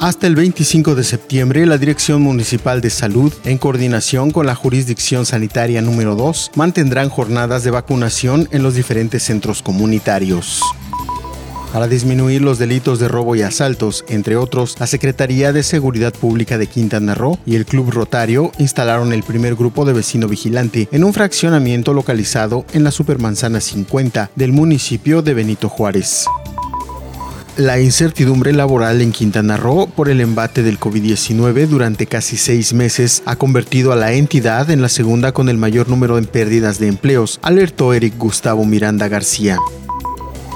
Hasta el 25 de septiembre, la Dirección Municipal de Salud, en coordinación con la Jurisdicción Sanitaria número 2, mantendrán jornadas de vacunación en los diferentes centros comunitarios. Para disminuir los delitos de robo y asaltos, entre otros, la Secretaría de Seguridad Pública de Quintana Roo y el Club Rotario instalaron el primer grupo de vecino vigilante en un fraccionamiento localizado en la Supermanzana 50 del municipio de Benito Juárez. La incertidumbre laboral en Quintana Roo por el embate del COVID-19 durante casi seis meses ha convertido a la entidad en la segunda con el mayor número en pérdidas de empleos, alertó Eric Gustavo Miranda García.